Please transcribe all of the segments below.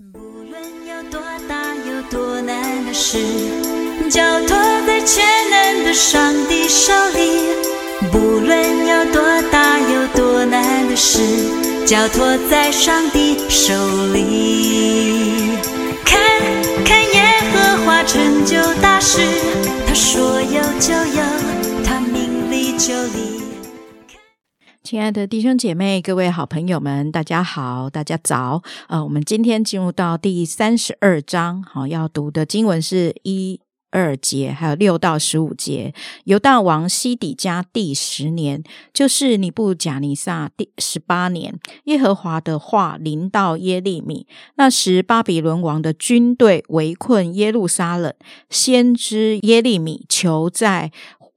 不论有多大有多难的事，交托在全能的上帝手里。不论有多大有多难的事，交托在上帝手里。看看耶和华成就大事，他说有就有，他命里就立。亲爱的弟兄姐妹、各位好朋友们，大家好，大家早。呃，我们今天进入到第三十二章，好，要读的经文是一二节，还有六到十五节。犹大王西底家第十年，就是尼布甲尼撒第十八年，耶和华的话临到耶利米。那时，巴比伦王的军队围困耶路撒冷，先知耶利米求在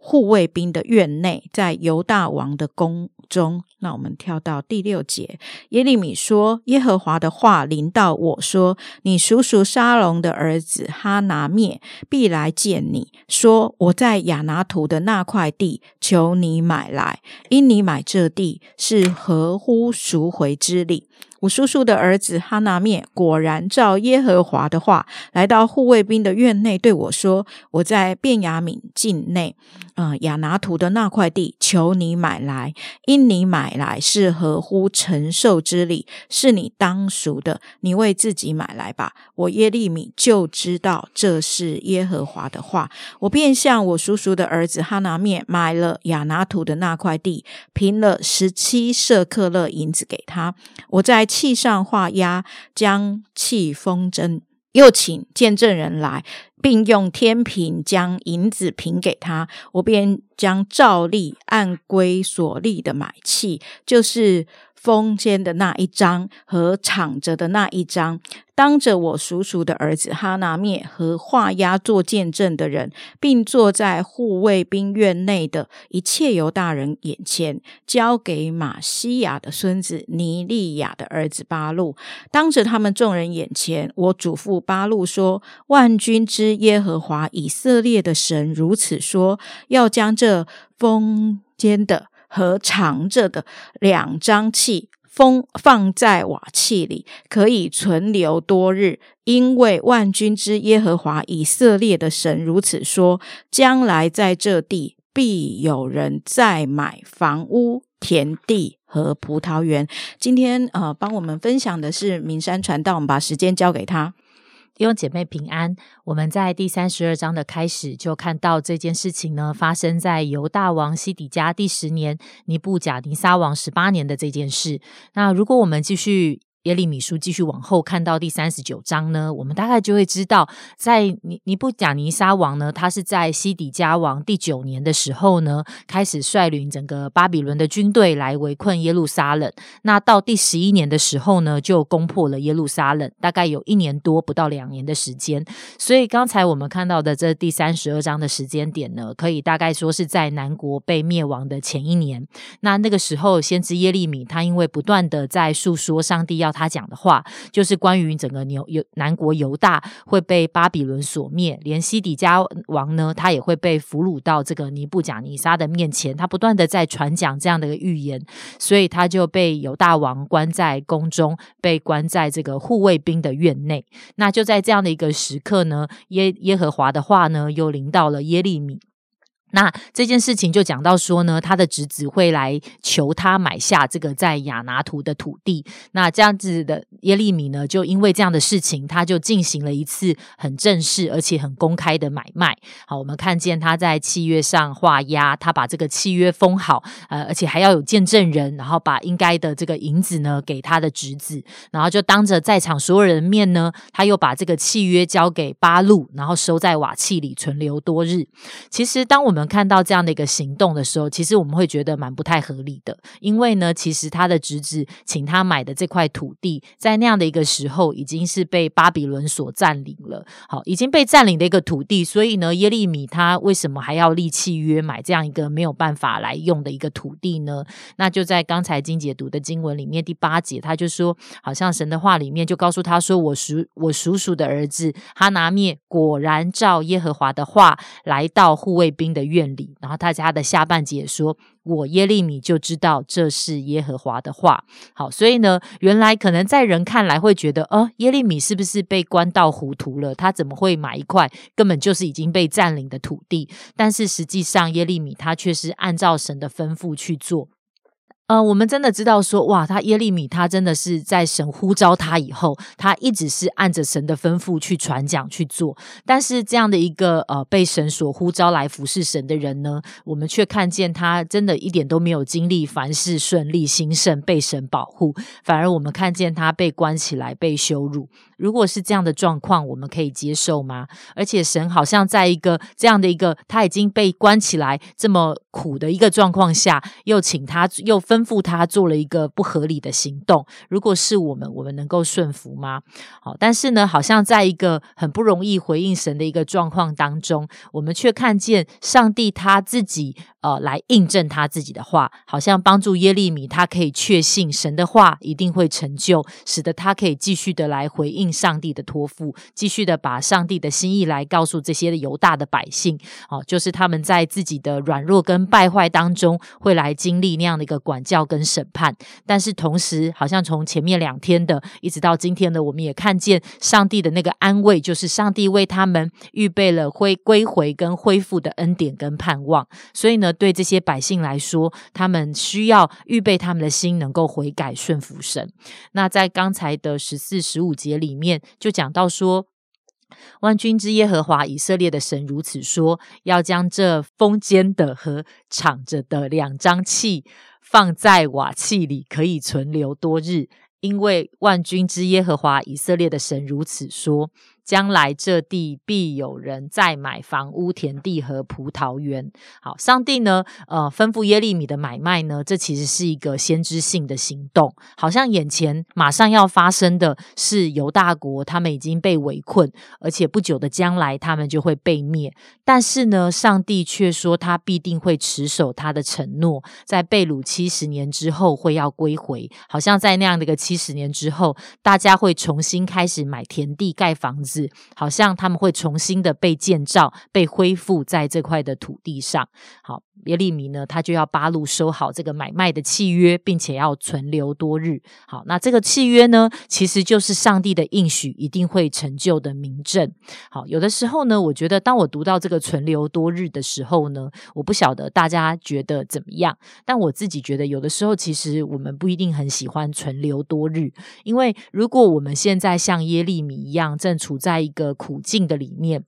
护卫兵的院内，在犹大王的宫中。那我们跳到第六节，耶利米说：“耶和华的话临到我说，你叔叔沙龙的儿子哈拿灭必来见你，说我在亚拿图的那块地，求你买来，因你买这地是合乎赎回之礼。”我叔叔的儿子哈拿灭果然照耶和华的话，来到护卫兵的院内，对我说：“我在便雅悯境内，呃，亚拿图的那块地，求你买来，因你买来是合乎承受之礼，是你当赎的，你为自己买来吧。”我耶利米就知道这是耶和华的话，我便向我叔叔的儿子哈拿灭买了亚拿图的那块地，平了十七舍克勒银子给他。我在气上画押，将气封针，又请见证人来，并用天平将银子平给他。我便将照例按规所立的买气，就是封间的那一张和敞着的那一张，当着我叔叔的儿子哈拿灭和画押做见证的人，并坐在护卫兵院内的一切犹大人眼前，交给马西亚的孙子尼利亚的儿子巴路。当着他们众人眼前，我嘱咐巴路说：“万军之耶和华以色列的神如此说：要将这封间的和藏着的两张器封放在瓦器里，可以存留多日。因为万军之耶和华以色列的神如此说：将来在这地必有人再买房屋、田地和葡萄园。今天呃，帮我们分享的是明山传道，我们把时间交给他。弟兄姐妹平安。我们在第三十二章的开始就看到这件事情呢，发生在犹大王西底家第十年，尼布甲尼撒王十八年的这件事。那如果我们继续耶利米书继续往后看到第三十九章呢，我们大概就会知道，在尼尼布甲尼撒王呢，他是在西底家王第九年的时候呢，开始率领整个巴比伦的军队来围困耶路撒冷。那到第十一年的时候呢，就攻破了耶路撒冷，大概有一年多不到两年的时间。所以刚才我们看到的这第三十二章的时间点呢，可以大概说是在南国被灭亡的前一年。那那个时候，先知耶利米他因为不断的在诉说上帝要他讲的话，就是关于整个犹犹南国犹大会被巴比伦所灭，连西底家王呢，他也会被俘虏到这个尼布甲尼撒的面前。他不断的在传讲这样的一个预言，所以他就被犹大王关在宫中，被关在这个护卫兵的院内。那就在这样的一个时刻呢，耶耶和华的话呢，又临到了耶利米。那这件事情就讲到说呢，他的侄子会来求他买下这个在亚拿图的土地。那这样子的耶利米呢，就因为这样的事情，他就进行了一次很正式而且很公开的买卖。好，我们看见他在契约上画押，他把这个契约封好，呃，而且还要有见证人，然后把应该的这个银子呢给他的侄子，然后就当着在场所有人的面呢，他又把这个契约交给巴路，然后收在瓦器里存留多日。其实当我们们看到这样的一个行动的时候，其实我们会觉得蛮不太合理的，因为呢，其实他的侄子请他买的这块土地，在那样的一个时候，已经是被巴比伦所占领了。好，已经被占领的一个土地，所以呢，耶利米他为什么还要立契约买这样一个没有办法来用的一个土地呢？那就在刚才金姐读的经文里面第八节，他就说，好像神的话里面就告诉他说，我叔我叔叔的儿子哈拿灭果然照耶和华的话来到护卫兵的。院里。然后大家的下半节说：“我耶利米就知道这是耶和华的话。”好，所以呢，原来可能在人看来会觉得，哦，耶利米是不是被关到糊涂了？他怎么会买一块根本就是已经被占领的土地？但是实际上，耶利米他却是按照神的吩咐去做。呃，我们真的知道说，哇，他耶利米他真的是在神呼召他以后，他一直是按着神的吩咐去传讲去做。但是这样的一个呃被神所呼召来服侍神的人呢，我们却看见他真的一点都没有经历凡事顺利兴盛，被神保护，反而我们看见他被关起来，被羞辱。如果是这样的状况，我们可以接受吗？而且神好像在一个这样的一个他已经被关起来这么苦的一个状况下，又请他又分吩咐他做了一个不合理的行动。如果是我们，我们能够顺服吗？好，但是呢，好像在一个很不容易回应神的一个状况当中，我们却看见上帝他自己呃来印证他自己的话，好像帮助耶利米，他可以确信神的话一定会成就，使得他可以继续的来回应。上帝的托付，继续的把上帝的心意来告诉这些犹大的百姓，哦，就是他们在自己的软弱跟败坏当中，会来经历那样的一个管教跟审判。但是同时，好像从前面两天的，一直到今天的，我们也看见上帝的那个安慰，就是上帝为他们预备了恢归回跟恢复的恩典跟盼望。所以呢，对这些百姓来说，他们需要预备他们的心，能够悔改顺服神。那在刚才的十四、十五节里。面就讲到说，万军之耶和华以色列的神如此说：要将这封间的和敞着的两张器放在瓦器里，可以存留多日。因为万军之耶和华以色列的神如此说。将来这地必有人再买房屋、田地和葡萄园。好，上帝呢，呃，吩咐耶利米的买卖呢，这其实是一个先知性的行动，好像眼前马上要发生的是犹大国他们已经被围困，而且不久的将来他们就会被灭。但是呢，上帝却说他必定会持守他的承诺，在被掳七十年之后会要归回，好像在那样的一个七十年之后，大家会重新开始买田地、盖房子。好像他们会重新的被建造、被恢复在这块的土地上。好。耶利米呢，他就要八路收好这个买卖的契约，并且要存留多日。好，那这个契约呢，其实就是上帝的应许，一定会成就的明证。好，有的时候呢，我觉得当我读到这个存留多日的时候呢，我不晓得大家觉得怎么样，但我自己觉得，有的时候其实我们不一定很喜欢存留多日，因为如果我们现在像耶利米一样，正处在一个苦境的里面。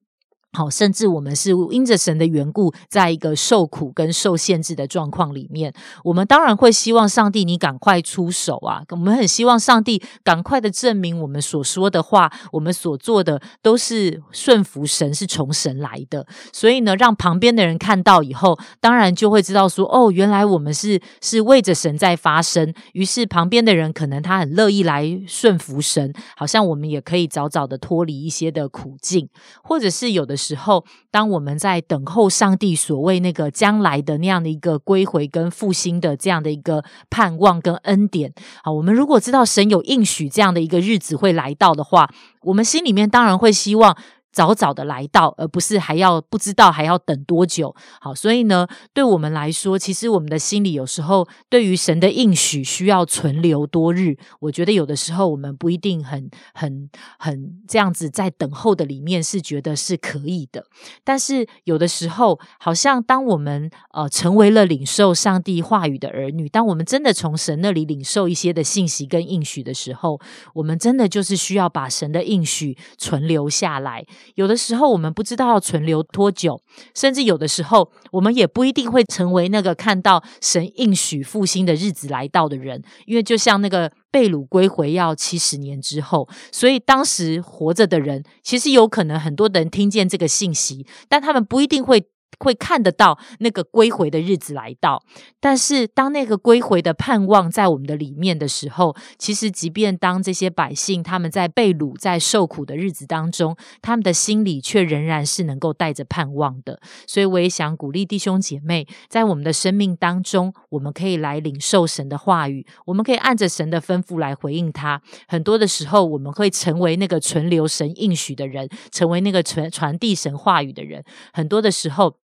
好，甚至我们是因着神的缘故，在一个受苦跟受限制的状况里面，我们当然会希望上帝你赶快出手啊！我们很希望上帝赶快的证明我们所说的话，我们所做的都是顺服神，是从神来的。所以呢，让旁边的人看到以后，当然就会知道说，哦，原来我们是是为着神在发声。于是旁边的人可能他很乐意来顺服神，好像我们也可以早早的脱离一些的苦境，或者是有的。时候，当我们在等候上帝所谓那个将来的那样的一个归回跟复兴的这样的一个盼望跟恩典啊，我们如果知道神有应许这样的一个日子会来到的话，我们心里面当然会希望。早早的来到，而不是还要不知道还要等多久。好，所以呢，对我们来说，其实我们的心里有时候对于神的应许需要存留多日。我觉得有的时候我们不一定很很很这样子在等候的里面是觉得是可以的。但是有的时候，好像当我们呃成为了领受上帝话语的儿女，当我们真的从神那里领受一些的信息跟应许的时候，我们真的就是需要把神的应许存留下来。有的时候我们不知道要存留多久，甚至有的时候我们也不一定会成为那个看到神应许复兴的日子来到的人，因为就像那个被掳归回要七十年之后，所以当时活着的人其实有可能很多人听见这个信息，但他们不一定会。会看得到那个归回的日子来到，但是当那个归回的盼望在我们的里面的时候，其实即便当这些百姓他们在被掳、在受苦的日子当中，他们的心里却仍然是能够带着盼望的。所以我也想鼓励弟兄姐妹，在我们的生命当中，我们可以来领受神的话语，我们可以按着神的吩咐来回应他。很多的时候，我们会成为那个存留神应许的人，成为那个传传递神话语的人。很多的时候。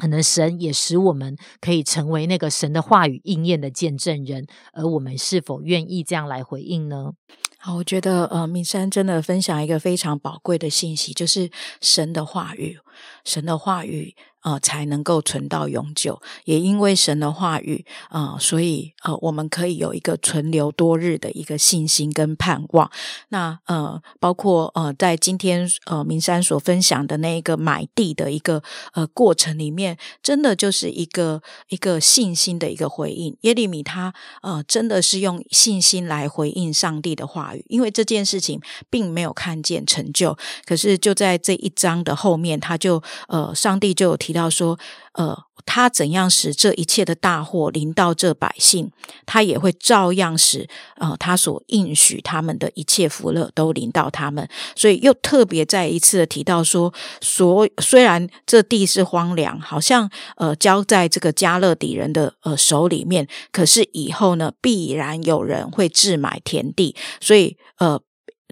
可能神也使我们可以成为那个神的话语应验的见证人，而我们是否愿意这样来回应呢？好，我觉得呃，敏山真的分享一个非常宝贵的信息，就是神的话语，神的话语。呃，才能够存到永久。也因为神的话语，啊，所以呃，我们可以有一个存留多日的一个信心跟盼望。那呃，包括呃，在今天呃，明山所分享的那一个买地的一个呃过程里面，真的就是一个一个信心的一个回应。耶利米他呃，真的是用信心来回应上帝的话语，因为这件事情并没有看见成就，可是就在这一章的后面，他就呃，上帝就有提。提到说，呃，他怎样使这一切的大祸临到这百姓，他也会照样使呃他所应许他们的一切福乐都临到他们。所以又特别再一次的提到说，所虽然这地是荒凉，好像呃交在这个加勒底人的呃手里面，可是以后呢，必然有人会置买田地，所以呃。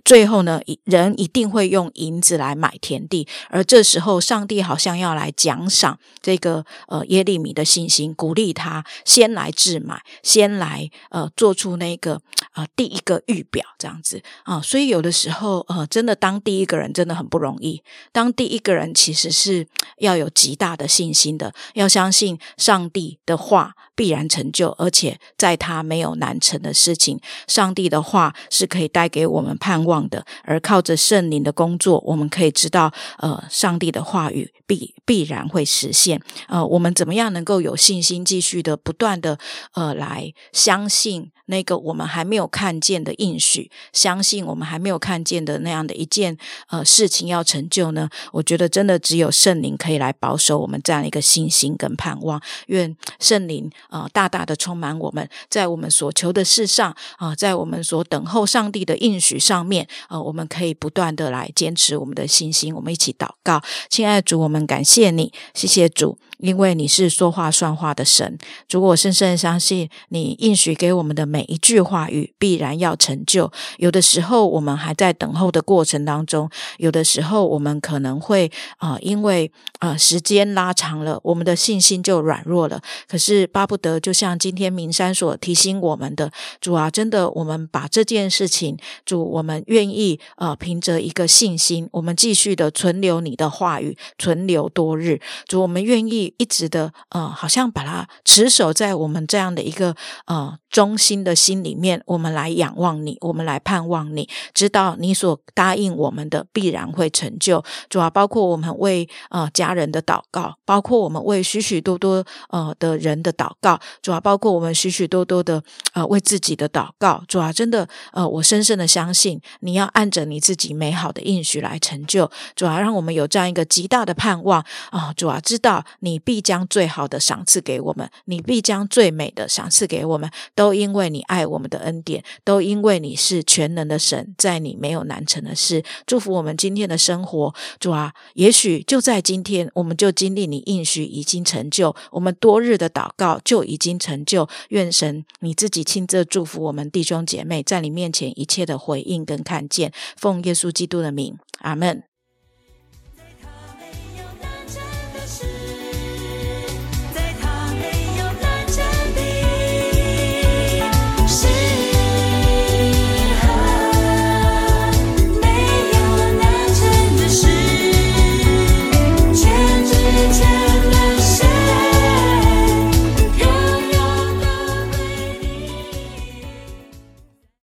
最后呢，人一定会用银子来买田地，而这时候上帝好像要来奖赏这个呃耶利米的信心，鼓励他先来置买，先来呃做出那个呃第一个预表这样子啊。所以有的时候呃，真的当第一个人真的很不容易。当第一个人其实是要有极大的信心的，要相信上帝的话必然成就，而且在他没有难成的事情，上帝的话是可以带给我们盼。望的，而靠着圣灵的工作，我们可以知道，呃，上帝的话语必必然会实现。呃，我们怎么样能够有信心，继续的不断的呃来相信？那个我们还没有看见的应许，相信我们还没有看见的那样的一件呃事情要成就呢？我觉得真的只有圣灵可以来保守我们这样一个信心跟盼望。愿圣灵啊大大的充满我们，在我们所求的事上啊，在我们所等候上帝的应许上面啊，我们可以不断的来坚持我们的信心。我们一起祷告，亲爱的主，我们感谢你，谢谢主。因为你是说话算话的神，主，我深深相信你应许给我们的每一句话语必然要成就。有的时候我们还在等候的过程当中，有的时候我们可能会啊，因为啊时间拉长了，我们的信心就软弱了。可是巴不得，就像今天明山所提醒我们的，主啊，真的，我们把这件事情，主，我们愿意啊，凭着一个信心，我们继续的存留你的话语，存留多日。主，我们愿意。一直的呃，好像把它持守在我们这样的一个呃中心的心里面，我们来仰望你，我们来盼望你，知道你所答应我们的必然会成就。主要包括我们为呃家人的祷告，包括我们为许许多多呃的人的祷告，主要包括我们许许多多的呃为自己的祷告。主要真的呃，我深深的相信你要按着你自己美好的应许来成就。主要让我们有这样一个极大的盼望啊！主要知道你必将最好的赏赐给我们，你必将最美的赏赐给我们，都因为你爱我们的恩典，都因为你是全能的神，在你没有难成的事。祝福我们今天的生活，主啊，也许就在今天，我们就经历你应许已经成就，我们多日的祷告就已经成就。愿神你自己亲自祝福我们弟兄姐妹，在你面前一切的回应跟看见，奉耶稣基督的名，阿门。